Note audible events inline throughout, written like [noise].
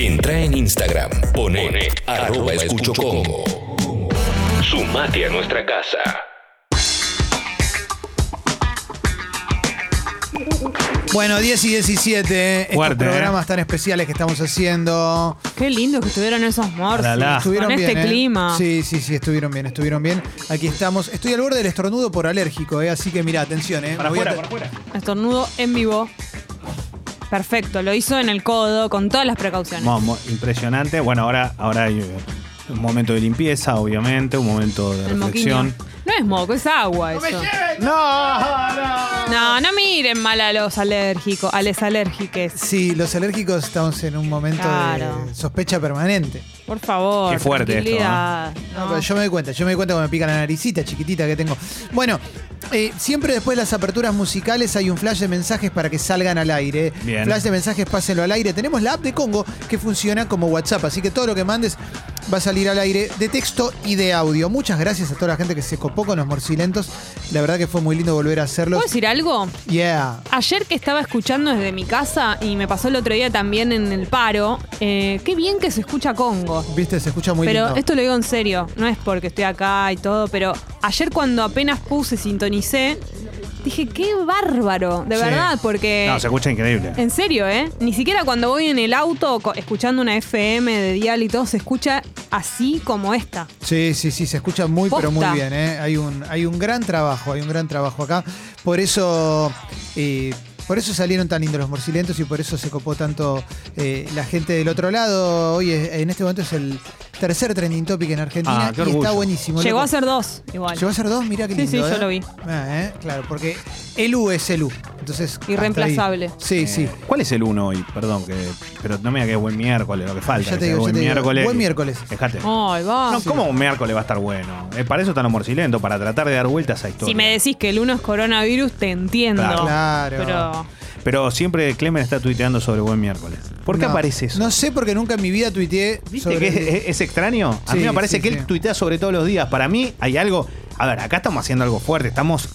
Entra en Instagram, pone, arroba escucho Congo. Sumate a nuestra casa. Bueno, 10 y 17, estos Fuerte, ¿eh? programas tan especiales que estamos haciendo. Qué lindo que estuvieron esos morsos. Ojalá. Estuvieron Con bien, este ¿eh? clima. Sí, sí, sí, estuvieron bien, estuvieron bien. Aquí estamos. Estoy al borde del estornudo por alérgico, ¿eh? así que mira, atención. ¿eh? Para afuera, para afuera. Estornudo en vivo. Perfecto, lo hizo en el codo con todas las precauciones. Mo- mo- impresionante. Bueno, ahora, ahora hay eh, un momento de limpieza, obviamente, un momento de el reflexión. Es moco, es agua eso. No, no. No, no miren mal a los alérgicos, a les alérgiques. Sí, los alérgicos estamos en un momento Claro. de sospecha permanente. Por favor. Qué fuerte esto, tranquilidad. No, No. pero yo me doy cuenta, yo me doy cuenta cuando me pica la naricita chiquitita que tengo. Bueno, eh, siempre después de las aperturas musicales hay un flash de mensajes para que salgan al aire. Bien. Flash de mensajes, pásenlo al aire. Tenemos la app de Congo que funciona como WhatsApp, así que todo lo que mandes va a salir al aire de texto y de audio. Muchas gracias a toda la gente que se copó con los morcilentos. La verdad que fue muy lindo volver a hacerlo. ¿Puedo decir algo? Yeah. Ayer que estaba escuchando desde mi casa y me pasó el otro día también en el paro, eh, qué bien que se escucha Congo. Viste, se escucha muy pero lindo. esto lo digo en serio, no es porque estoy acá y todo, pero ayer cuando apenas puse, sintonicé, dije, qué bárbaro, de Sí. verdad, porque... No, se escucha increíble. En serio, ¿eh? Ni siquiera cuando voy en el auto co- escuchando una FM de dial y todo, se escucha así como esta. Sí, sí, sí, se escucha muy, pero muy Posta. bien. ¿eh? Hay, un, hay un gran trabajo, hay un gran trabajo acá. Por eso, eh, por eso salieron tan lindos los morcilentos y por eso se copó tanto eh, la gente del otro lado. Hoy, es- en este momento, es el tercer trending topic en Argentina Ah, qué y está buenísimo. Llegó loco. a ser dos, igual. ¿Llegó a ser dos, mirá qué Sí, lindo. sí, yo ¿eh? lo vi. Ah, ¿eh? Claro, porque el U es el U. Entonces. Irreemplazable. Sí, sí. Eh, ¿Cuál es el uno hoy? Perdón, que, pero no me diga que es buen miércoles, lo que falta. Ya te digo, ya buen te digo. miércoles. Buen miércoles. Dejate. Ay, va. No, ¿cómo un miércoles va a estar bueno? Eh, para eso están los morcilentos, para tratar de dar vueltas a historia. Si me decís que el uno es coronavirus, te entiendo. Claro. Claro. Pero Pero siempre Clemen está tuiteando sobre buen miércoles. ¿Por qué No, aparece eso? No sé porque nunca en mi vida tuiteé. ¿Viste sobre que es, el- es- es extraño? A Sí, mí me parece sí, que sí. él tuitea sobre todos los días. Para mí hay algo. A ver, acá estamos haciendo algo fuerte, estamos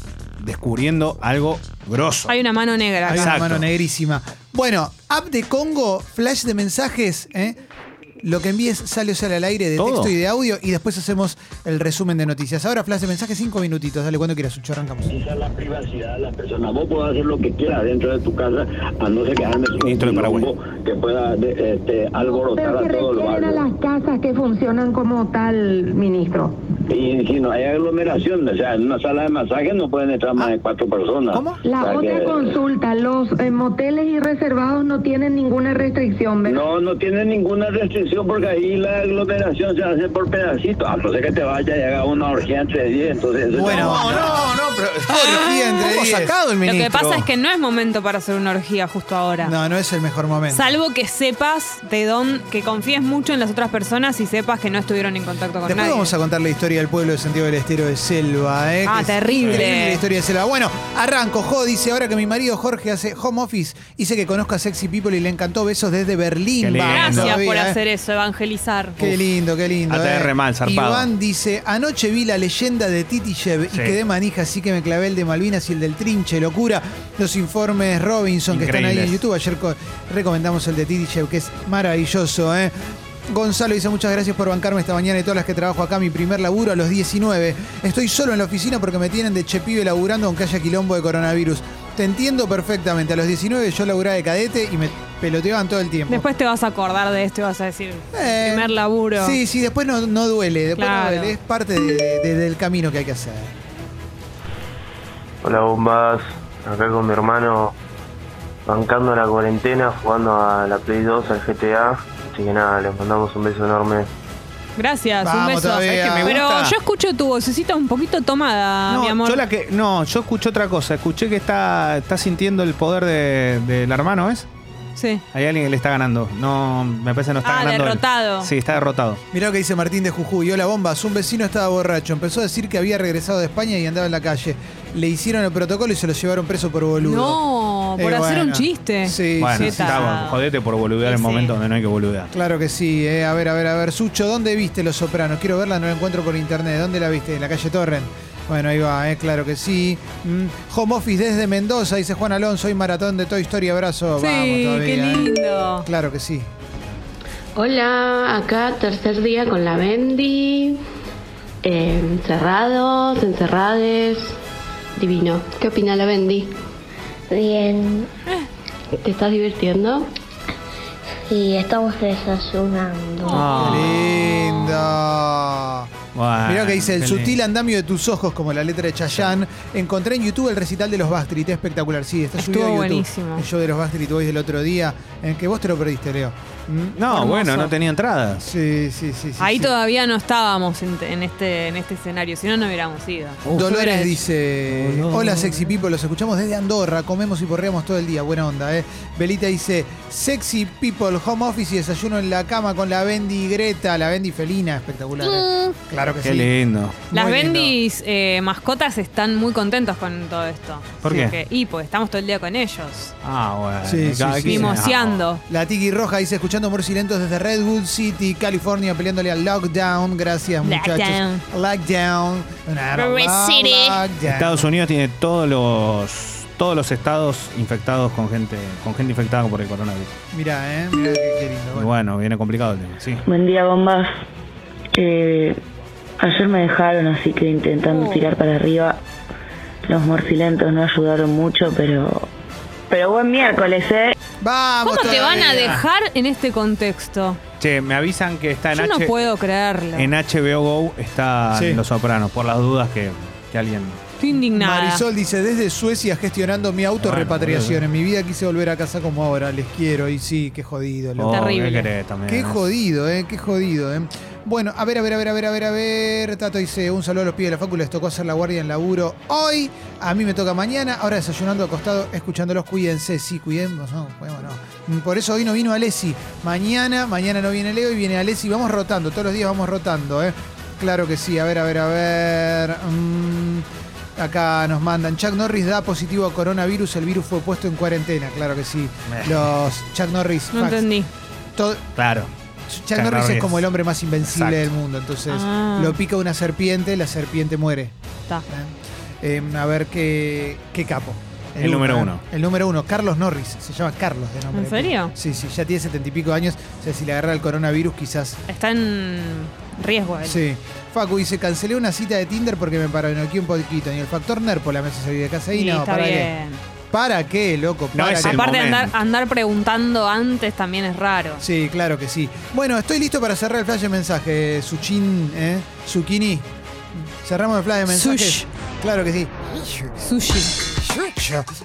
descubriendo algo grosso. hay una mano negra Hay acá. una Exacto. mano negrísima. Bueno, app de Congo, flash de mensajes, ¿eh? Lo que envíes sale o sale al aire de ¿Todo? texto y de audio y después hacemos el resumen de noticias. Ahora flash de mensajes, cinco minutitos. Dale cuando quieras, Sucho, arrancamos. Es la privacidad de las personas. Vos podés hacer lo que quieras dentro de tu casa, a no ser que Ministro de Paraguay. que pueda de- este, alborotar ¿Pero a se todo el refieren a barrio. las casas que funcionan como tal, ministro? Y si no hay aglomeración, o sea, en una sala de masaje no pueden entrar más de cuatro personas. ¿Cómo? La O sea otra que- consulta, los eh, moteles y reservados no tienen ninguna restricción, ¿verdad? No, no tiene ninguna restricción porque ahí la aglomeración se hace por pedacitos. A no ser que te vaya y haga una orgía entre 10, entonces... eso Bueno. No, no, no, pero. Orgía entre ¿Cómo 10. sacado el Lo ministro? que pasa es que no es momento para hacer una orgía justo ahora. No, no es el mejor momento. Salvo que sepas de dónde, que confíes mucho en las otras personas y sepas que no estuvieron en contacto con Después nadie. vamos a contar la historia del pueblo de Santiago del Estero de Selva. ¿eh? Ah, es terrible. increíble La historia de Selva. Bueno, arranco. Jo dice ahora que mi marido Jorge hace home office. Dice que conozca a Sexy People y le encantó besos desde Berlín. Gracias todavía, por ¿eh? hacer eso, evangelizar. Qué lindo, qué lindo. ATR eh. mal, zarpado. Iván dice, anoche vi la leyenda de Titishev Sí. y quedé manija, así que me clavé el de Malvinas y el del Trinche, locura. Los informes Robinson que están ahí en. YouTube. Ayer co- recomendamos el de Titishev, que es maravilloso, ¿eh? Gonzalo dice muchas gracias por bancarme esta mañana y todas las que trabajo acá, mi primer laburo a los 19. Estoy solo en la oficina porque me tienen de chepibe laburando aunque haya quilombo de coronavirus. Te entiendo perfectamente. A los 19 yo laburaba de cadete y me peloteaban todo el tiempo. Después te vas a acordar de esto y vas a decir, Eh, primer laburo. Sí, sí, después no, no duele, después Claro. no duele, es parte de- de- del camino que hay que hacer. Hola bombas, acá con mi hermano bancando la cuarentena, jugando a la Play 2, al GTA. Así que nada, les mandamos un beso enorme. Gracias, Vamos un beso. todavía. ¿Sabés que me Pero gusta? yo escucho tu vocecita un poquito tomada, mi amor. yo la que, no, yo escuché otra cosa. Escuché que está, está sintiendo el poder de- del hermano, ¿es? Sí. Hay alguien que le está ganando. No, me parece que no está Ah, ganando. él. derrotado. Sí, está derrotado. Mirá lo que dice Martín de Jujuy. Hola, bombas. Un vecino estaba borracho. Empezó a decir que había regresado de España y andaba en la calle. Le hicieron el protocolo y se lo llevaron preso por boludo. No, por Eh, hacer bueno. un chiste. Sí, bueno, sí, está bueno. Jodete por boludear Sí, en sí. momentos donde no hay que boludear. Claro que sí. eh. A ver, a ver, a ver. Sucho, ¿dónde viste Los Sopranos? Quiero verla, no la encuentro por internet. ¿Dónde la viste? En la calle Torren. Bueno, ahí va, eh, claro que sí. Mm, Home Office desde Mendoza, dice Juan Alonso. Hoy maratón de Toy Story. Abrazo. Sí, Vamos todavía. qué eh. lindo. Claro que sí. Hola, acá tercer día con la Bendy. Eh, encerrados, encerrades. Divino. ¿Qué opina la Bendy? Bien, ¿Te estás divirtiendo? y estamos desayunando. Qué lindo. Bueno, Mirá que dice, el sutil lindo. andamio de tus ojos, como la letra de Chayanne. Encontré en YouTube el recital de los Backstreet, espectacular. Sí, está Estuvo subido a YouTube. buenísimo. El show de los Backstreet Boys del otro día, en que vos te lo perdiste, Leo. ¿Mm? No, Hermoso. bueno, no tenía entradas. Sí, sí, sí. sí, Ahí sí. todavía no estábamos en, en este, en este escenario, si no, no hubiéramos ido. Dolores Sobre- dice, hola sexy people, los escuchamos desde Andorra, comemos y porreamos todo el día, buena onda, eh. Belita dice, sexy people, home office y desayuno en la cama con la Bendy Greta, la Bendy felina, espectacular. eh. Claro que Qué sí. lindo. Las Muy lindo. eh, mascotas están muy contentos con todo esto. ¿Por Sí, qué? que- y porque estamos todo el día con ellos. Ah, bueno. Sí, sí, sí. Mimoseando. La Tiki Roja dice, escuchando Morcilentos desde Redwood City, California, peleándole al lockdown. Gracias, muchachos. Lockdown. Lockdown. Redwood City. Lockdown. Estados Unidos tiene todos los todos los estados infectados con gente con gente infectada por el coronavirus. Mirá, eh, mirá qué, qué lindo. Y Bueno. bueno, viene complicado el tema, sí. Buen día, bombas. Eh, ayer me dejaron, así que intentando tirar para arriba. Los morcilentos no ayudaron mucho, pero. Pero buen miércoles, ¿eh? Vamos ¿Cómo te van a dejar en este contexto? Che, me avisan que está en Yo no puedo creerlo. en HBO Go está Sí. Los Sopranos, por las dudas que, que alguien Estoy indignada. Marisol dice, desde Suecia gestionando mi autorrepatriación. Bueno, en mi vida quise volver a casa como ahora. Les quiero. Y sí, qué jodido. loco. Oh, Terrible. ¿qué querés también? Qué jodido, eh, qué jodido, eh. Bueno, a ver, a ver, a ver, a ver, a ver, a ver. Tato dice, un saludo a los pibes de la facu, les tocó hacer la guardia en laburo hoy. A mí me toca mañana, ahora desayunando acostado, escuchándolos, cuídense, sí, cuidemos, no, cuidemos, no. Mm, Por eso hoy no vino Alessi. Mañana, mañana no viene Leo y viene Alessi. Vamos rotando, todos los días vamos rotando, eh. Claro que sí, a ver, a ver, a ver. Mm, acá nos mandan, Chuck Norris da positivo a coronavirus, el virus fue puesto en cuarentena, claro que sí. Los Chuck Norris. No facts. entendí. Todo- Claro. Chuck, Chuck Norris es como el hombre más invencible Exacto. del mundo, entonces Ah. lo pica una serpiente, la serpiente muere. Está. ¿eh? Eh, a ver qué, qué capo. El número ¿eh? uno. El número uno, Carlos Norris, se llama Carlos de nombre. ¿En serio? Sí, sí, ya tiene setenta y pico años, o sea, si le agarra el coronavirus quizás... Está en riesgo él. Sí. Facu dice, cancelé una cita de Tinder porque me paranoiqué un poquito. Ni el factor nerpo la me hace salir de casa. Y Sí, no, está ¿para qué? bien. ¿Para qué, loco? No ¿Para es qué? el Aparte de andar, andar preguntando antes también es raro. Sí, claro que sí. Bueno, estoy listo para cerrar el flash de mensaje. Suchin, ¿eh? Zucchini. Cerramos el flash de mensajes. Sush. Claro que sí. Sushi.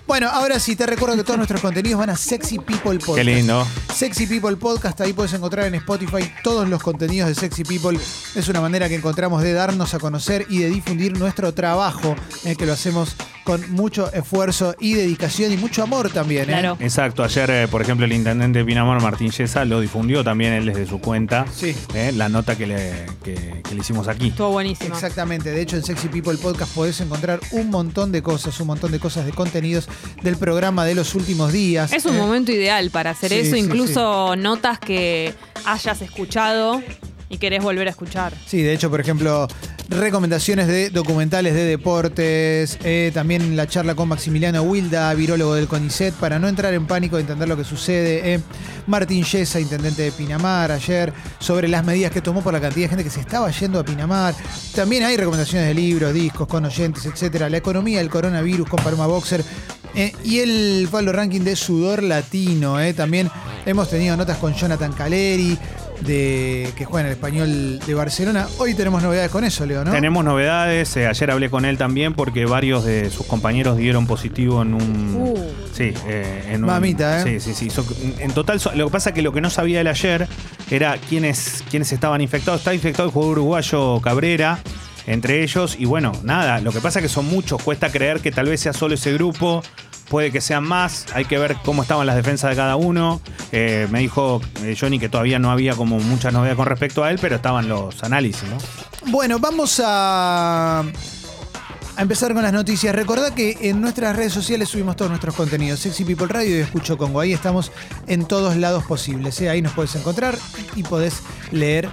Bueno, ahora sí, te recuerdo que todos nuestros contenidos van a Sexy People Podcast. Qué lindo. Sexy People Podcast, ahí puedes encontrar en Spotify todos los contenidos de Sexy People. Es una manera que encontramos de darnos a conocer y de difundir nuestro trabajo, eh, que lo hacemos con mucho esfuerzo y dedicación y mucho amor también. ¿eh? Claro. Exacto, ayer, eh, por ejemplo, el intendente de Pinamar, Martín Yesa, lo difundió también él desde su cuenta. Sí. eh, la nota que le, que- que le hicimos aquí. Estuvo buenísimo. Exactamente, de hecho en Sexy People Podcast podés encontrar un montón de cosas, un montón de cosas de contenidos del programa de los últimos días. Es un Eh, momento ideal para hacer Sí, eso, sí, incluso notas que hayas escuchado y querés volver a escuchar. Sí, de hecho, por ejemplo, recomendaciones de documentales de deportes, eh, también la charla con Maximiliano Wilda, virólogo del CONICET, para no entrar en pánico de entender lo que sucede. eh. Martín Yesa, intendente de Pinamar, ayer, sobre las medidas que tomó por la cantidad de gente que se estaba yendo a Pinamar. También hay recomendaciones de libros, discos, con oyentes, etcétera. La economía del coronavirus con Paloma Boxer. eh, y el Pablo Ranking de Sudor Latino. eh. También hemos tenido notas con Jonathan Caleri, de, que juega en el español de Barcelona. Hoy tenemos novedades con eso, Leo, ¿no? Tenemos novedades. eh, ayer hablé con él también porque varios de sus compañeros dieron positivo en un. Uh. Sí, eh, en un. Mamita, ¿eh? Sí, sí, sí. So- en total, so- lo que pasa es que lo que no sabía él ayer era quiénes, quiénes estaban infectados. Está infectado el jugador uruguayo Cabrera. Entre ellos, y bueno, nada, lo que pasa es que son muchos, cuesta creer que tal vez sea solo ese grupo, puede que sean más, hay que ver cómo estaban las defensas de cada uno. Eh, me dijo eh, Johnny que todavía no había como muchas novedades con respecto a él, pero estaban los análisis, ¿no? Bueno, vamos a, a empezar con las noticias. Recordá que en nuestras redes sociales subimos todos nuestros contenidos. Sexy People Radio y Escucho Congo. Ahí estamos en todos lados posibles. ¿eh? Ahí nos puedes encontrar y podés leer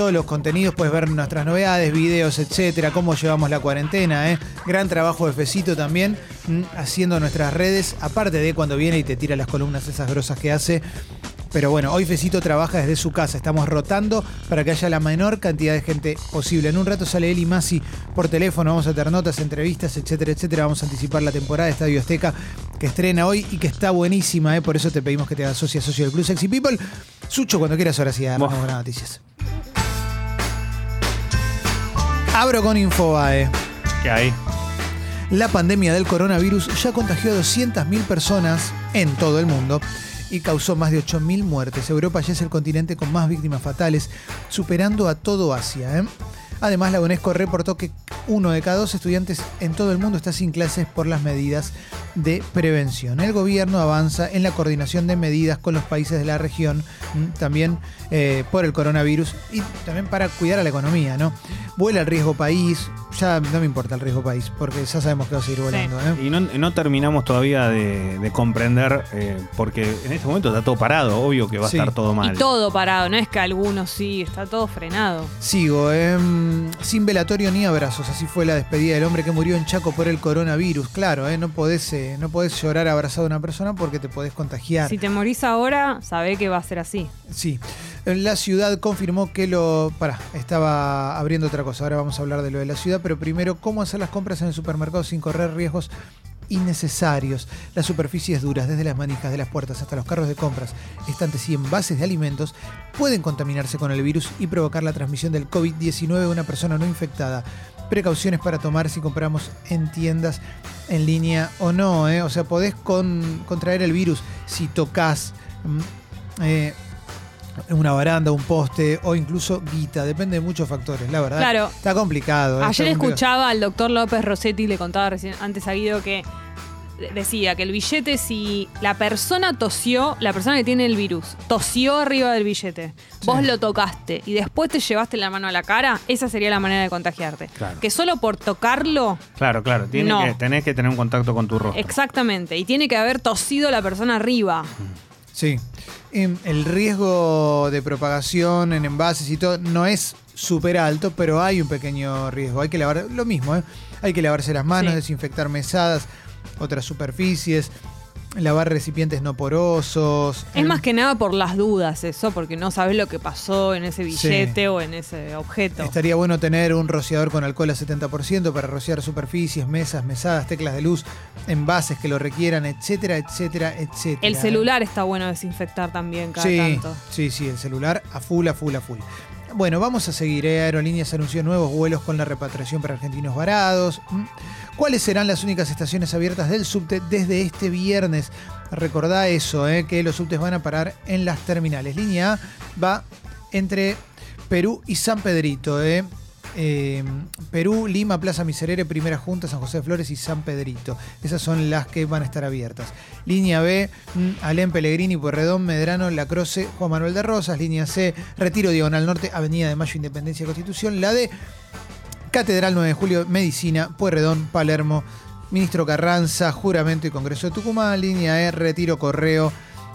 todos los contenidos. Puedes ver nuestras novedades, videos, etcétera. Cómo llevamos la cuarentena. ¿eh? Gran trabajo de Fecito también mm, haciendo nuestras redes. Aparte de cuando viene y te tira las columnas esas grosas que hace. Pero bueno, hoy Fecito trabaja desde su casa. Estamos rotando para que haya la menor cantidad de gente posible. En un rato sale Eli Masi por teléfono. Vamos a tener notas, entrevistas, etcétera, etcétera. Vamos a anticipar la temporada de Estadio Azteca que estrena hoy y que está buenísima. ¿eh? Por eso te pedimos que te hagas socia, socio del Club Sexy People. Sucho, cuando quieras, ahora sí, con las noticias. Abro con Infobae. ¿Qué hay? La pandemia del coronavirus ya contagió a 200.000 personas en todo el mundo y causó más de 8.000 muertes. Europa ya es el continente con más víctimas fatales, superando a todo Asia. ¿eh? Además, la UNESCO reportó que uno de cada dos estudiantes en todo el mundo está sin clases por las medidas de prevención. El gobierno avanza en la coordinación de medidas con los países de la región, mm, también eh, por el coronavirus y también para cuidar a la economía, ¿no? Vuela el riesgo país, ya no me importa el riesgo país, porque ya sabemos que va a seguir volando. ¿eh? Y no, no terminamos todavía de, de comprender, eh, porque en este momento está todo parado, obvio que va Sí. a estar todo mal. Y todo parado, no es que algunos sí, está todo frenado. Sigo, em, sin velatorio ni abrazos. Así fue la despedida del hombre que murió en Chaco por el coronavirus. Claro, eh, no, podés, eh, no podés llorar abrazado a una persona porque te podés contagiar. Si te morís ahora, sabé que va a ser así. Sí. La ciudad confirmó que lo. Pará, estaba abriendo otra cosa. Ahora vamos a hablar de lo de la ciudad, pero primero, cómo hacer las compras en el supermercado sin correr riesgos innecesarios. Las superficies duras, desde las manijas de las puertas hasta los carros de compras, estantes y envases de alimentos, pueden contaminarse con el virus y provocar la transmisión del COVID-19 a una persona no infectada. Precauciones para tomar si compramos en tiendas en línea o no. ¿eh? O sea, podés con- contraer el virus si tocas. mm, eh, una baranda, un poste o incluso guita, depende de muchos factores, la verdad. Claro. Está complicado. ¿eh? Ayer Está complicado. escuchaba al doctor López Rossetti, le contaba recién, antes a Guido que decía que el billete, si la persona tosió, la persona que tiene el virus, tosió arriba del billete, vos lo tocaste y después te llevaste la mano a la cara, esa sería la manera de contagiarte. Claro. Que solo por tocarlo, Claro, claro. Tiene No. que, tenés que tener un contacto con tu rostro. exactamente, y tiene que haber tosido la persona arriba. Sí. El riesgo de propagación en envases y todo no es súper alto, pero hay un pequeño riesgo. Hay que lavar, lo mismo, ¿eh? Hay que lavarse las manos, Sí. desinfectar mesadas, otras superficies, lavar recipientes no porosos. Es más que nada por las dudas eso, porque no sabes lo que pasó en ese billete o en ese objeto. Estaría bueno tener un rociador con alcohol a 70% para rociar superficies, mesas, mesadas, teclas de luz, envases que lo requieran, etcétera, etcétera, etcétera. El celular está bueno desinfectar también cada sí, tanto. Sí, sí, el celular a full, a full, a full. Bueno, vamos a seguir. ¿eh? Aerolíneas anunció nuevos vuelos con la repatriación para argentinos varados. ¿Mm? ¿Cuáles serán las únicas estaciones abiertas del subte desde este viernes? Recordá eso, ¿eh? que los subtes van a parar en las terminales. Línea A va entre Perú y San Pedrito. ¿eh? Eh, Perú, Lima, Plaza Miserere, Primera Junta, San José de Flores y San Pedrito. Esas son las que van a estar abiertas. Línea B, mm, Alén Pellegrini, Puerredón, Medrano, La Croce, Juan Manuel de Rosas. Línea C, Retiro Diagonal Norte, Avenida de Mayo, Independencia y Constitución. La D, Catedral 9 de Julio, Medicina, Puerredón, Palermo, Ministro Carranza, Juramento y Congreso de Tucumán. Línea E, Retiro Correo,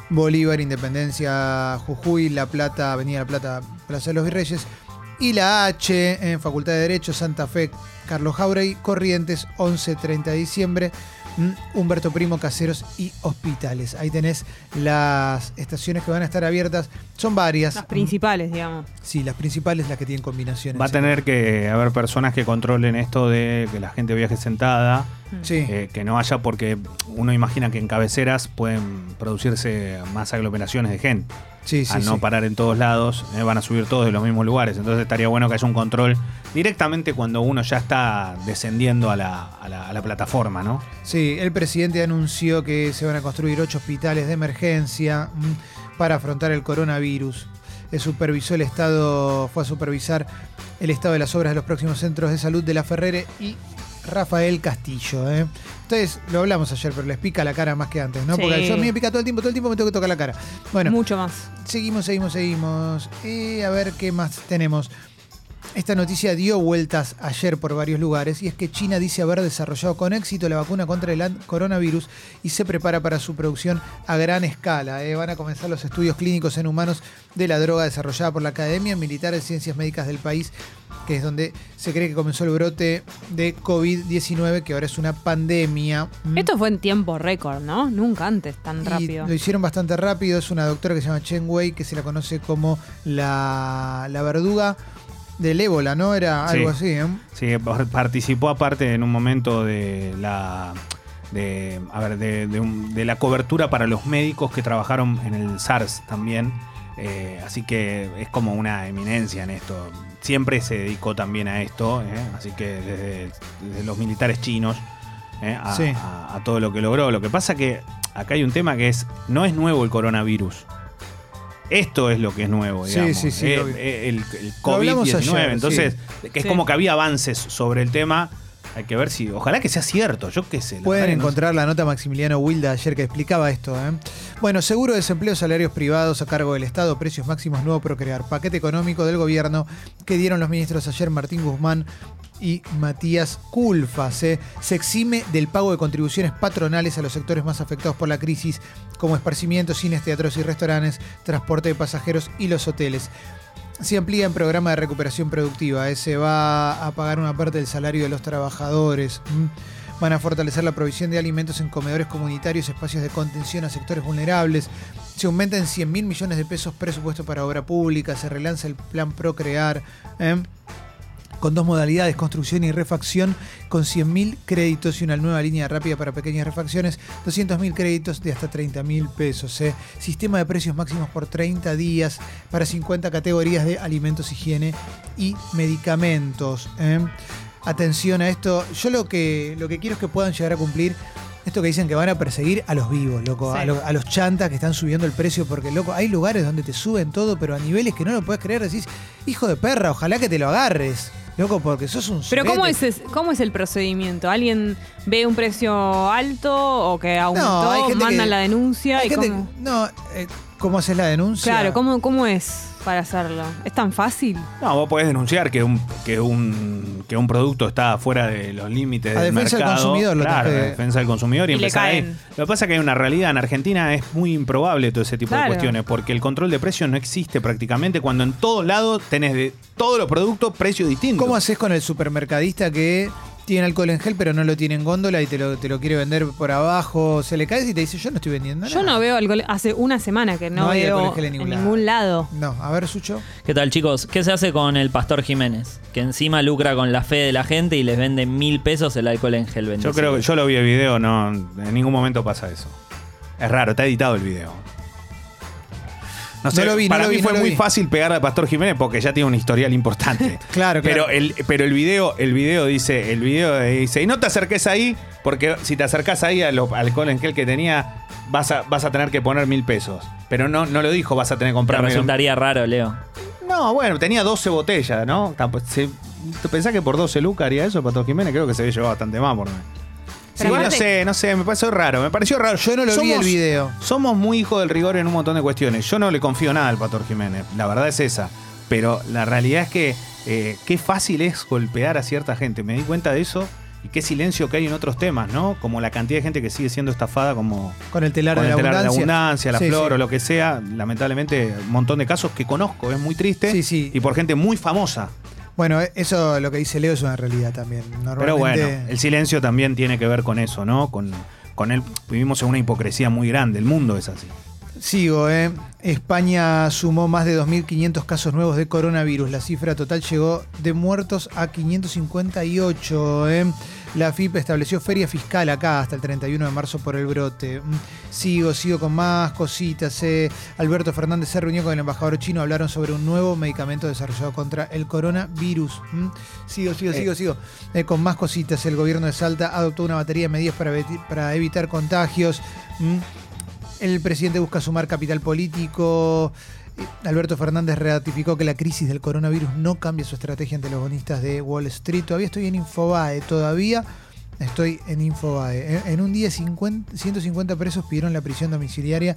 Bolívar, Independencia, Jujuy, La Plata, Avenida La Plata, Plaza de los Virreyes. Y la H en Facultad de Derecho, Santa Fe, Carlos Jauregui, Corrientes, 11-30 de diciembre, mm, Humberto Primo, Caseros y Hospitales. Ahí tenés las estaciones que van a estar abiertas. Son varias. Las principales, digamos. Sí, las principales, las que tienen combinaciones. Va a tener que haber personas que controlen esto de que la gente viaje sentada, Sí. eh, que no haya porque uno imagina que en cabeceras pueden producirse más aglomeraciones de gente. Sí, sí, Al no parar en todos lados, eh, van a subir todos de los mismos lugares. Entonces estaría bueno que haya un control directamente cuando uno ya está descendiendo a la, a la- a la plataforma, ¿no? Sí, el presidente anunció que se van a construir ocho hospitales de emergencia mm, para afrontar el coronavirus. Supervisó el estado, fue a supervisar el estado de las obras de los próximos centros de salud de la Ferrere y Rafael Castillo. ¿eh? Entonces, lo hablamos ayer, pero les pica la cara más que antes, ¿no? Sí. Porque yo a mí me pica todo el tiempo, todo el tiempo me tengo que tocar la cara. Bueno, Mucho más. Seguimos, seguimos, seguimos. Y a ver qué más tenemos. Esta noticia dio vueltas ayer por varios lugares y es que China dice haber desarrollado con éxito la vacuna contra el coronavirus y se prepara para su producción a gran escala. eh. Van a comenzar los estudios clínicos en humanos de la droga desarrollada por la Academia Militar de Ciencias Médicas del país, que es donde se cree que comenzó el brote de COVID-19, que ahora es una pandemia. Mm. Esto fue en tiempo récord, ¿no? Nunca antes tan Y rápido. Lo hicieron bastante rápido. Es una doctora que se llama Chen Wei, que se la conoce como la, la verduga del ébola, ¿no? Era algo Sí. así, ¿eh? Sí, par- participó aparte en un momento de la de, a ver, de, de un- de la cobertura para los médicos que trabajaron en el SARS también. Eh, así que es como una eminencia en esto. Siempre se dedicó también a esto, ¿eh? así que desde, desde los militares chinos ¿eh? a, Sí. a- a todo lo que logró. Lo que pasa que acá hay un tema que es, no es nuevo el coronavirus. Esto es lo que es nuevo, Sí, digamos. sí, sí, Eh, eh, el, el Lo hablamos COVID-19. ayer, Entonces, que es Sí. como que había avances sobre el tema. Hay que ver si. Ojalá que sea cierto, yo qué sé. Pueden no encontrar la nota Maximiliano Wilda ayer que explicaba esto. ¿eh? Bueno, seguro de desempleo, salarios privados a cargo del Estado, precios máximos nuevo Procrear, paquete económico del gobierno que dieron los ministros ayer Martín Guzmán y Matías Culfas. ¿eh? Se exime del pago de contribuciones patronales a los sectores más afectados por la crisis, como esparcimientos, cines, teatros y restaurantes, transporte de pasajeros y los hoteles. Se amplía en programa de recuperación productiva. ¿eh? Se va a pagar una parte del salario de los trabajadores. Van a fortalecer la provisión de alimentos en comedores comunitarios, espacios de contención a sectores vulnerables. Se aumenta en 100 mil millones de pesos presupuesto para obra pública. Se relanza el plan Procrear. Con dos modalidades, construcción y refacción, con 100.000 créditos y una nueva línea rápida para pequeñas refacciones, 200.000 créditos de hasta 30.000 pesos. ¿eh? Sistema de precios máximos por 30 días para 50 categorías de alimentos, higiene y medicamentos. ¿eh? Atención a esto. Yo lo que, lo que quiero es que puedan llegar a cumplir esto que dicen que van a perseguir a los vivos, loco, Sí. a, lo- a los chantas que están subiendo el precio, porque, loco, hay lugares donde te suben todo, pero a niveles que no lo puedes creer. Decís, hijo de perra, ojalá que te lo agarres, loco, porque sos un Pero ¿cómo sorete". es, es- ¿cómo es el procedimiento? ¿Alguien ve un precio alto o que aumentó, hay gente mandan que- la denuncia? Hay y gente- cómo? no, eh, ¿cómo haces la denuncia? Claro, ¿cómo, ¿cómo es para hacerlo? ¿Es tan fácil? No, vos podés denunciar que un, que un, que un producto está fuera de los límites A del defensa del mercado. consumidor claro, a defensa del consumidor y, Y le empezar ahí. caen. Lo que pasa es que hay una realidad en Argentina, es muy improbable todo ese tipo Claro. de cuestiones, porque el control de precios no existe prácticamente cuando en todos lados tenés de todos los productos precios distintos. ¿Cómo haces con el supermercadista que tiene alcohol en gel pero no lo tiene en góndola y te lo, te lo quiere vender por abajo? Se le cae y te dice, yo no estoy vendiendo Yo nada"? no veo alcohol, hace una semana que no, No hay veo alcohol en gel en en ningún ningún lado. No, a ver, Sucho. ¿Qué tal chicos? ¿Qué se hace con el Pastor Jiménez? Que encima lucra con la fe de la gente y les vende mil pesos el alcohol en gel. Yo bendecido. creo que yo lo vi el video, no, en ningún momento pasa eso. Es raro, está editado el video. No sé, No lo vi, no para lo mí vi, fue no lo muy vi. fácil pegarle a Pastor Jiménez porque ya tiene un historial importante. Claro, [laughs] claro. Pero el, pero el video, el video dice, el video dice, y no te acerques ahí, porque si te acercas ahí al alcohol en gel que tenía, vas a, vas a tener que poner mil pesos. Pero no, no lo dijo, vas a tener que Pero comprar mil- resultaría raro, Leo. No, bueno, tenía 12 botellas, ¿no? Tampo- se- ¿Te pensás que por 12 lucas haría eso Pastor Jiménez? Creo que se había llevado bastante más por mí. Sí, no sé, no sé, me pareció raro, me pareció raro. Yo no lo vi el video. Somos muy hijos del rigor en un montón de cuestiones. Yo no le confío nada al Pastor Jiménez, la verdad es esa. Pero la realidad es que eh, qué fácil es golpear a cierta gente. Me di cuenta de eso y qué silencio que hay en otros temas, ¿no? Como la cantidad de gente que sigue siendo estafada como Con el telar, con de, el la telar de la abundancia. abundancia, la Sí, flor sí. o lo que sea. Lamentablemente, un montón de casos que conozco, es muy triste. Sí, sí. Y por gente muy famosa. Bueno, eh, eso lo que dice Leo es una realidad también. Normalmente, Pero bueno, el silencio también tiene que ver con eso, ¿no? Con, con él. Vivimos en una hipocresía muy grande. El mundo es así. Sigo, ¿eh? España sumó más de 2.500 casos nuevos de coronavirus. La cifra total llegó de muertos a 558. ¿eh? La FIP estableció feria fiscal acá hasta el 31 de marzo por el brote. Mm, Sigo, sigo con más cositas. ¿eh? Alberto Fernández se reunió con el embajador chino. Hablaron sobre un nuevo medicamento desarrollado contra el coronavirus. Mm, Sigo, sigo, sigo, sigo. Eh, con más cositas. El gobierno de Salta adoptó una batería de medidas para evitar contagios. Mm, el presidente busca sumar capital político. Alberto Fernández ratificó que la crisis del coronavirus no cambia su estrategia ante los bonistas de Wall Street. Todavía estoy en Infobae, todavía estoy en Infobae. En- un día 50 150 presos pidieron la prisión domiciliaria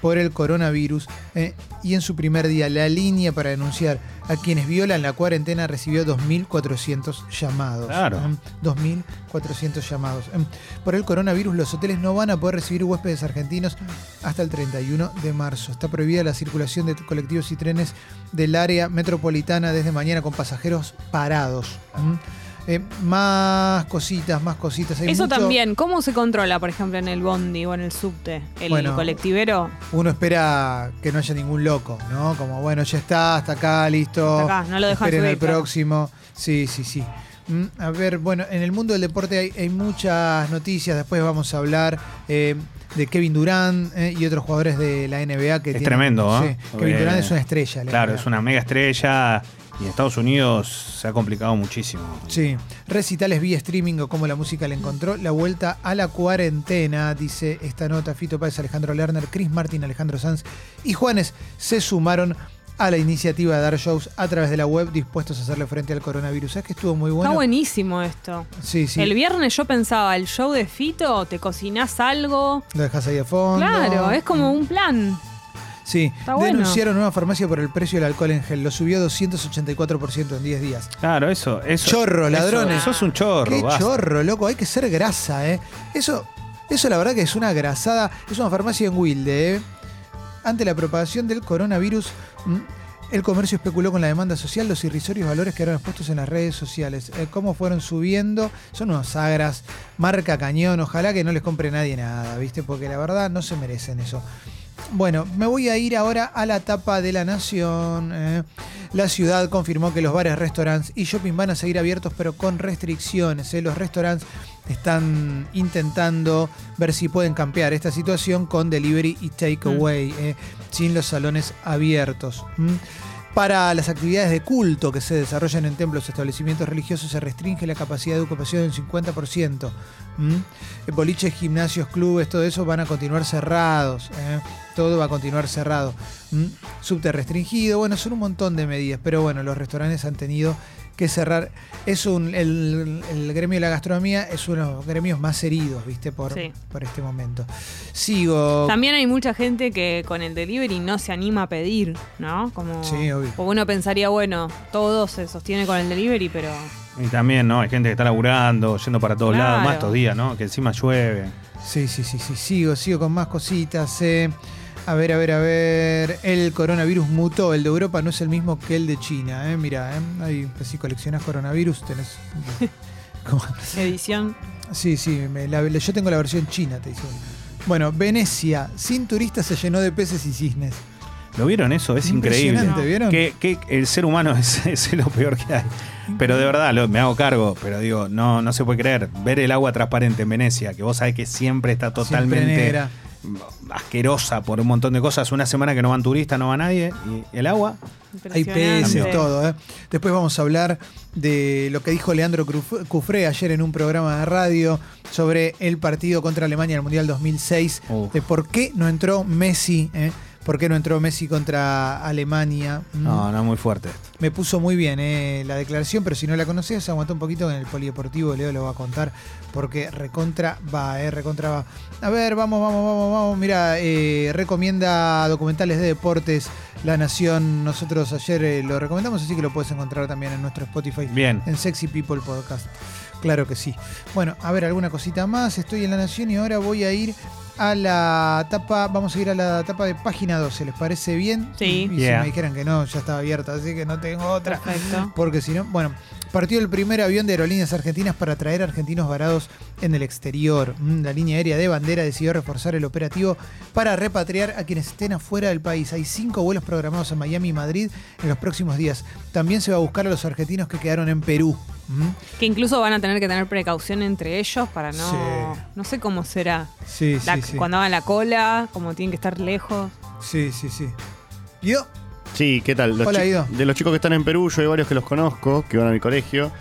por el coronavirus. eh, y en su primer día la línea para denunciar a quienes violan la cuarentena recibió 2.400 llamados. Claro. ¿eh? 2.400 llamados. Por el coronavirus, los hoteles no van a poder recibir huéspedes argentinos hasta el 31 de marzo. Está prohibida la circulación de colectivos y trenes del área metropolitana desde mañana con pasajeros parados. Eh, más cositas, más cositas. Hay Eso mucho- también, ¿cómo se controla, por ejemplo, en el bondi o en el subte? El Bueno. colectivero. Uno espera que no haya ningún loco, ¿no? Como, bueno, ya está, hasta acá, listo. Hasta acá, no lo dejan Esperen claro. próximo. Sí, sí, sí. Mm, A ver, bueno, en el mundo del deporte hay, hay muchas noticias. Después vamos a hablar eh, de Kevin Durant eh, y otros jugadores de la NBA que Es tienen- tremendo, ¿eh? Sí, Porque- Kevin Durant es una estrella. la Claro, NBA. es una mega estrella y en Estados Unidos se ha complicado muchísimo. Sí, recitales vía streaming o cómo la música le encontró la vuelta a la cuarentena, dice esta nota. Fito Páez, Alejandro Lerner, Chris Martin, Alejandro Sanz y Juanes se sumaron a la iniciativa de dar shows a través de la web dispuestos a hacerle frente al coronavirus. ¿Sabes que estuvo muy bueno? Está buenísimo esto. Sí, sí. El viernes yo pensaba, el show de Fito, te cocinás algo. Lo dejas ahí a fondo. Claro, es como un plan. Sí, Está bueno. denunciaron una farmacia por el precio del alcohol en gel. Lo subió 284% en 10 días. Claro, eso. eso Chorro, eso- ladrones. Eso, es un chorro. Qué basta. chorro, loco. Hay que ser grasa, ¿eh? Eso, eso la verdad que es una grasada. Es una farmacia en Wilde, ¿eh? Ante la propagación del coronavirus, mm, el comercio especuló con la demanda social, los irrisorios valores que eran expuestos en las redes sociales. Eh, ¿Cómo fueron subiendo? Son unos sagras, marca cañón. Ojalá que no les compre nadie nada, ¿viste? Porque la verdad no se merecen eso. Bueno, me voy a ir ahora a la tapa de la nación. eh. La ciudad confirmó que los bares, restaurantes y shopping van a seguir abiertos, pero con restricciones. eh. Los restaurantes están intentando ver si pueden campear esta situación con delivery y takeaway, eh, sin los salones abiertos. ¿m? Para las actividades de culto que se desarrollan en templos o establecimientos religiosos se restringe la capacidad de ocupación en 50%. ¿m? Eh, Boliches, gimnasios, clubes, todo eso van a continuar cerrados. ¿eh? Todo va a continuar cerrado. ¿m? Subte restringido, bueno, son un montón de medidas, pero bueno, los restaurantes han tenido que cerrar. Es un, el, el gremio de la gastronomía es uno de los gremios más heridos, ¿viste? Por, Sí. por este momento. Sigo. También hay mucha gente que con el delivery no se anima a pedir, ¿no? Como, Sí, obvio. Porque uno pensaría, bueno, todo se sostiene con el delivery, pero Y también, ¿no? Hay gente que está laburando, yendo para todos Claro. lados, más estos días, ¿no? Que encima llueve. Sí, sí, sí, sí. Sigo, sigo con más cositas. eh. A ver, a ver, a ver. El coronavirus mutó. El de Europa no es el mismo que el de China. ¿eh? Mira, ¿eh? Ahí, pues, si coleccionás coronavirus, tenés. [laughs] ¿Cómo? edición. Sí, sí, me- la- yo tengo la versión china, te dice. Bueno, Venecia, sin turistas se llenó de peces y cisnes. ¿Lo vieron eso? Es increíble. ¿vieron? Que, que el ser humano es, [laughs] es lo peor que hay. Pero de verdad, lo- me hago cargo, pero digo, no, no se puede creer. Ver el agua transparente en Venecia, que vos sabés que siempre está totalmente negra. Asquerosa por un montón de cosas. Una semana que no van turistas, no va nadie. Y el agua, Hay peces, todo. ¿eh? Después vamos a hablar de lo que dijo Leandro Cufré ayer en un programa de radio sobre el partido contra Alemania en el Mundial 2006. Uf. De por qué no entró Messi. ¿eh? ¿Por qué no entró Messi contra Alemania? Mm. no, no, muy fuerte. Me puso muy bien eh, la declaración, pero si no la conocías, aguantó un poquito en el polideportivo. Leo lo va a contar porque recontra va, eh, recontra va. A ver, vamos, vamos, vamos, vamos. Mira, eh, recomienda documentales de deportes La Nación. Nosotros ayer eh, lo recomendamos, así que lo puedes encontrar también en nuestro Spotify. Bien. En Sexy People Podcast. Claro que sí. Bueno, a ver, alguna cosita más. Estoy en La Nación y ahora voy a ir a la tapa, vamos a ir a la tapa de página 12, ¿les parece bien? Sí. Y Yeah. si me dijeran que no, ya estaba abierta, así que no tengo otra. Perfecto. Porque si no, bueno, partió el primer avión de aerolíneas argentinas para traer argentinos varados en el exterior. Mm, La línea aérea de bandera decidió reforzar el operativo para repatriar a quienes estén afuera del país. Hay cinco vuelos programados en Miami y Madrid en los próximos días. También se va a buscar a los argentinos que quedaron en Perú. Mm, Que incluso van a tener que tener precaución entre ellos para no. Sí. No sé cómo será. Sí, La- sí, sí. Cuando hagan la cola, como tienen que estar lejos. Sí, sí, sí. Yo, Sí, ¿qué tal? Los Hola, Guido. De los chicos que están en Perú, yo hay varios que los conozco, que van a mi colegio.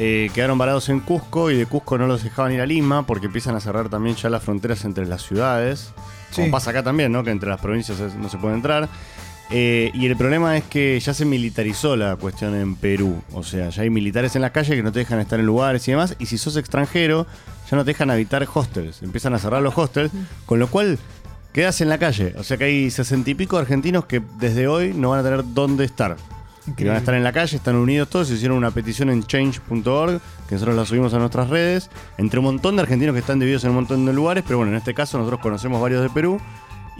eh, quedaron varados en Cusco y de Cusco no los dejaban ir a Lima porque empiezan a cerrar también ya las fronteras entre las ciudades. Como Sí. pasa acá también, ¿no? Que entre las provincias no se puede entrar. Eh, y el problema es que ya se militarizó la cuestión en Perú. O sea, ya hay militares en las calles que no te dejan estar en lugares y demás. Y si sos extranjero, ya no te dejan habitar hostels. Empiezan a cerrar los hostels, con lo cual quedas en la calle. O sea que hay sesenta y pico argentinos que desde hoy no van a tener dónde estar. que van a estar en la calle, están unidos todos, hicieron una petición en change.org, que nosotros la subimos a nuestras redes, entre un montón de argentinos que están divididos en un montón de lugares, pero bueno, en este caso nosotros conocemos varios de Perú.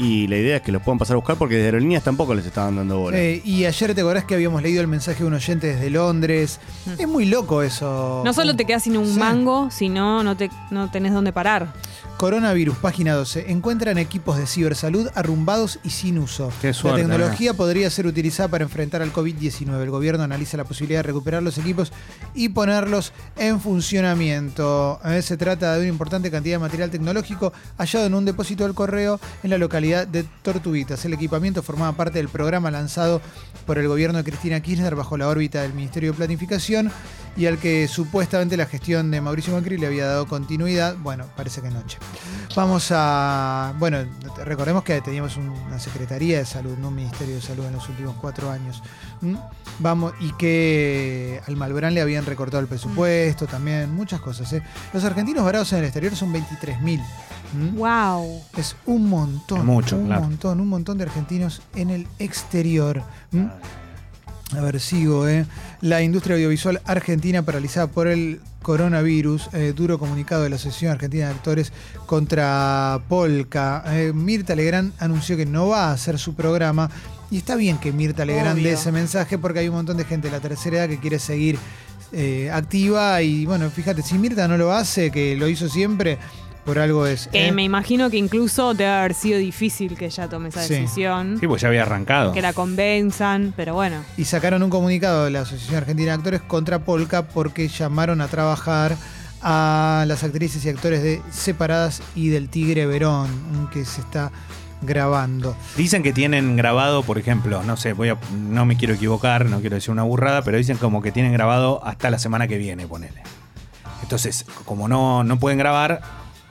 Y la idea es que los puedan pasar a buscar porque desde aerolíneas tampoco les estaban dando bola. Eh, y ayer te acordás que habíamos leído el mensaje de un oyente desde Londres. Es muy loco eso. No solo te quedas sin un Sí. mango, sino no, te, no tenés dónde parar. Coronavirus, página 12. Encuentran equipos de cibersalud arrumbados y sin uso. Qué suerte, la tecnología podría ser utilizada para enfrentar al COVID-19. El gobierno analiza la posibilidad de recuperar los equipos y ponerlos en funcionamiento. Eh, Se trata de una importante cantidad de material tecnológico hallado en un depósito del correo en la localidad de Tortuguitas. El equipamiento formaba parte del programa lanzado por el gobierno de Cristina Kirchner bajo la órbita del Ministerio de Planificación y al que supuestamente la gestión de Mauricio Macri le había dado continuidad. Bueno, parece que noche. Vamos a. Bueno, recordemos que teníamos un- una Secretaría de Salud, no un Ministerio de Salud en los últimos cuatro años. ¿Mm? Vamos, y que al Malbrán le habían recortado el presupuesto también, muchas cosas. ¿eh? Los argentinos varados en el exterior son 23.000. ¡Wow! Es un montón. Es mucho, un claro. montón, un montón de argentinos en el exterior. ¿Mm? A ver, sigo, ¿eh? La industria audiovisual argentina paralizada por el coronavirus. eh, duro comunicado de la Asociación Argentina de Actores contra Polka. Eh, Mirta Legrand anunció que no va a hacer su programa. Y está bien que Mirta Legrand dé ese mensaje porque hay un montón de gente de la tercera edad que quiere seguir eh, activa. Y bueno, fíjate, si Mirta no lo hace, que lo hizo siempre, por algo es. Que ¿eh? me imagino que incluso debe haber sido difícil que ella tome esa Sí. decisión. Sí, pues ya había arrancado. Que la convenzan, pero bueno. Y sacaron un comunicado de la Asociación Argentina de Actores contra Polka porque llamaron a trabajar a las actrices y actores de Separadas y del Tigre Verón, que se está grabando. Dicen que tienen grabado, por ejemplo, no sé, voy a, no me quiero equivocar, no quiero decir una burrada, pero dicen como que tienen grabado hasta la semana que viene, ponele. Entonces, como no, no pueden grabar,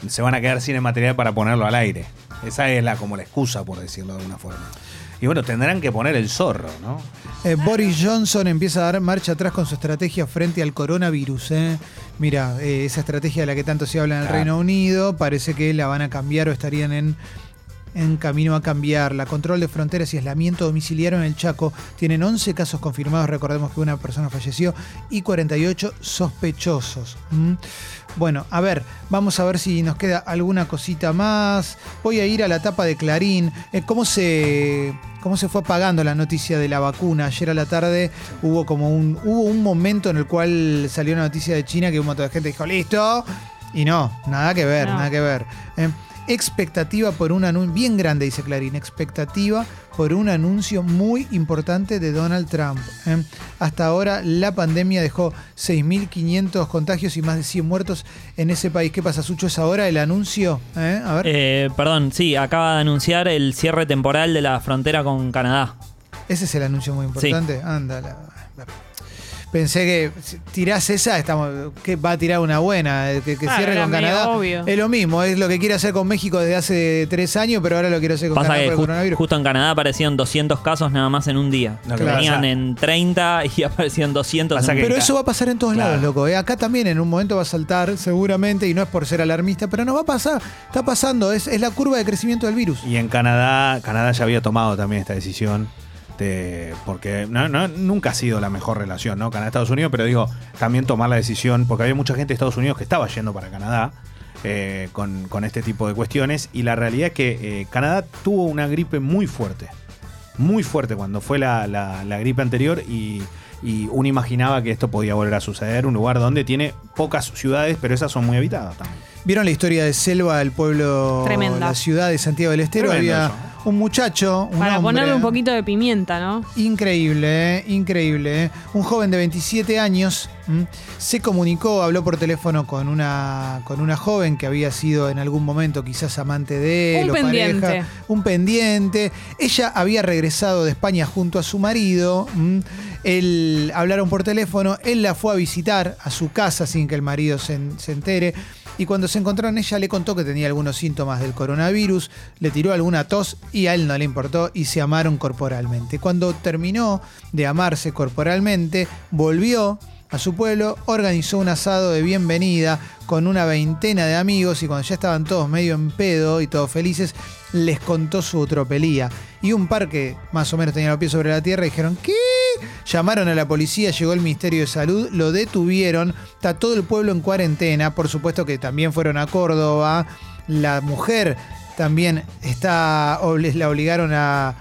se van a quedar sin el material para ponerlo al aire. Esa es la como la excusa, por decirlo de alguna forma. Y bueno, tendrán que poner el zorro, ¿no? Eh, Boris Johnson empieza a dar marcha atrás con su estrategia frente al coronavirus. ¿eh? Mira, eh, esa estrategia de la que tanto se habla en el Claro. Reino Unido parece que la van a cambiar o estarían en, en camino a cambiar. La control de fronteras y aislamiento domiciliario en el Chaco tienen 11 casos confirmados. Recordemos que una persona falleció y 48 sospechosos. ¿Mm? Bueno, a ver, vamos a ver si nos queda alguna cosita más. Voy a ir a la tapa de Clarín. Eh, ¿Cómo se cómo se fue apagando la noticia de la vacuna? Ayer a la tarde hubo como un hubo un momento en el cual salió una noticia de China que un montón de gente dijo listo y no, nada que ver, No. nada que ver. Eh, expectativa por un anuncio bien grande dice Clarín, expectativa por un anuncio muy importante de Donald Trump. ¿eh? Hasta ahora la pandemia dejó 6.500 contagios y más de 100 muertos en ese país. ¿Qué pasa, Sucho? ¿Es ahora el anuncio? ¿Eh? A ver. Eh, perdón, sí, acaba de anunciar el cierre temporal de la frontera con Canadá. Ese es el anuncio muy importante. Ándala. Pensé que si tirás esa, estamos, que va a tirar una buena, eh, que, que Ah, cierre era con medio Canadá. obvio. Es lo mismo, es lo que quiere hacer con México desde hace tres años, pero ahora lo quiere hacer con Pasa Canadá que por el ju- coronavirus. justo en Canadá aparecían 200 casos nada más en un día. Lo que Venían [laughs] pasa- en 30 y aparecían 200 Pasa en un que- Pero día. eso va a pasar en todos Claro. lados, loco. ¿eh? Acá también en un momento va a saltar, seguramente, y no es por ser alarmista, pero no va a pasar. Está pasando, es, es la curva de crecimiento del virus. Y en Canadá, Canadá ya había tomado también esta decisión. De, porque no, no- nunca ha sido la mejor relación, ¿no? Canadá-Estados Unidos, pero digo, también tomar la decisión, porque había mucha gente de Estados Unidos que estaba yendo para Canadá eh, con, con este tipo de cuestiones. Y la realidad es que eh, Canadá tuvo una gripe muy fuerte. Muy fuerte cuando fue la, la- la gripe anterior y, y uno imaginaba que esto podía volver a suceder. Un lugar donde tiene pocas ciudades, pero esas son muy habitadas también. ¿Vieron la historia de Selva, el pueblo, Tremenda. la ciudad de Santiago del Estero? Tremendo Había eso. Un muchacho, un Para hombre, ponerle un poquito de pimienta, ¿no? Increíble, ¿eh? increíble. ¿eh? Un joven de 27 años ¿m? se comunicó, habló por teléfono con una, con una joven que había sido en algún momento quizás amante de él Un o pendiente. pareja. Un pendiente. Ella había regresado de España junto a su marido. ¿m? Él, hablaron por teléfono, él la fue a visitar a su casa sin que el marido se, se entere. Y cuando se encontraron, ella le contó que tenía algunos síntomas del coronavirus, le tiró alguna tos y a él no le importó y se amaron corporalmente. Cuando terminó de amarse corporalmente, volvió a su pueblo, organizó un asado de bienvenida con una veintena de amigos y cuando ya estaban todos medio en pedo y todos felices, les contó su tropelía. Y un par que más o menos tenía los pies sobre la tierra dijeron, ¿qué? Llamaron a la policía, llegó el Ministerio de Salud, lo detuvieron. Está todo el pueblo en cuarentena. Por supuesto que también fueron a Córdoba. La mujer también está, la obligaron a,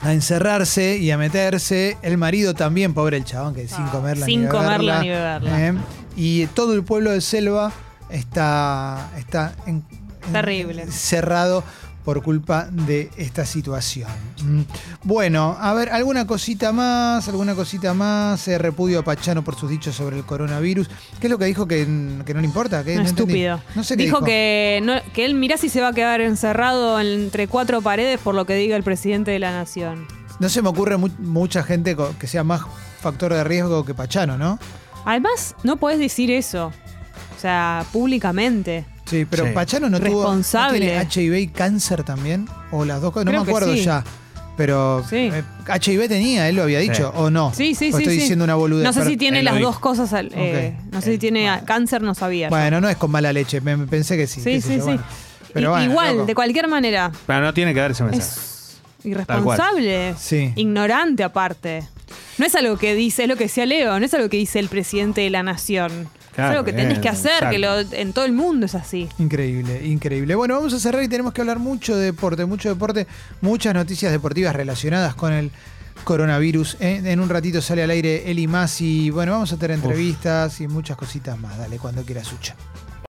a encerrarse y a meterse. El marido también, pobre el chabón, que sin comerla sin ni beberla. comerla ni beberla. ¿eh? Y todo el pueblo de Selva está, está en- en- Terrible. cerrado por culpa de esta situación. Mm. Bueno, a ver, alguna cosita más, alguna cosita más. Eh, repudio a Pachano por sus dichos sobre el coronavirus. ¿Qué es lo que dijo que, que no le importa? Un No estúpido. No sé qué dijo, dijo. Que, no- que él mirá si se va a quedar encerrado entre cuatro paredes por lo que diga el presidente de la nación. No se me ocurre mu- mucha gente que sea más factor de riesgo que Pachano, ¿no? Además, no podés decir eso. O sea, públicamente. Sí, pero Sí. Pachano no tuvo. ¿no Responsable. tiene HIV y cáncer también? ¿O las dos cosas? No Creo me que acuerdo sí. ya. Pero Sí. eh, HIV tenía, él lo había dicho, ¿o no? Sí, sí, ¿O sí. estoy sí. diciendo una boludez. No sé Pero- si tiene él lo las dijo. dos cosas. al- eh, no sé si tiene cáncer, no sabía. Bueno, no es con mala leche, me, me pensé que sí. sí, qué sé sí, yo, sí. bueno. Pero I- bueno, Igual, loco. de cualquier manera. Pero no tiene que dar ese mensaje. Es irresponsable. Sí. Ignorante aparte. No es algo que dice, es lo que decía Leo, no es algo que dice el presidente de la nación. Claro, es algo que tenés que hacer, exacto. que lo, en todo el mundo es así. Increíble, increíble. Bueno, vamos a cerrar y tenemos que hablar mucho de deporte, mucho deporte, muchas noticias deportivas relacionadas con el coronavirus. ¿eh? En un ratito sale al aire Eli Masi. Bueno, vamos a tener entrevistas y muchas cositas más. Dale, cuando quieras, Sucha.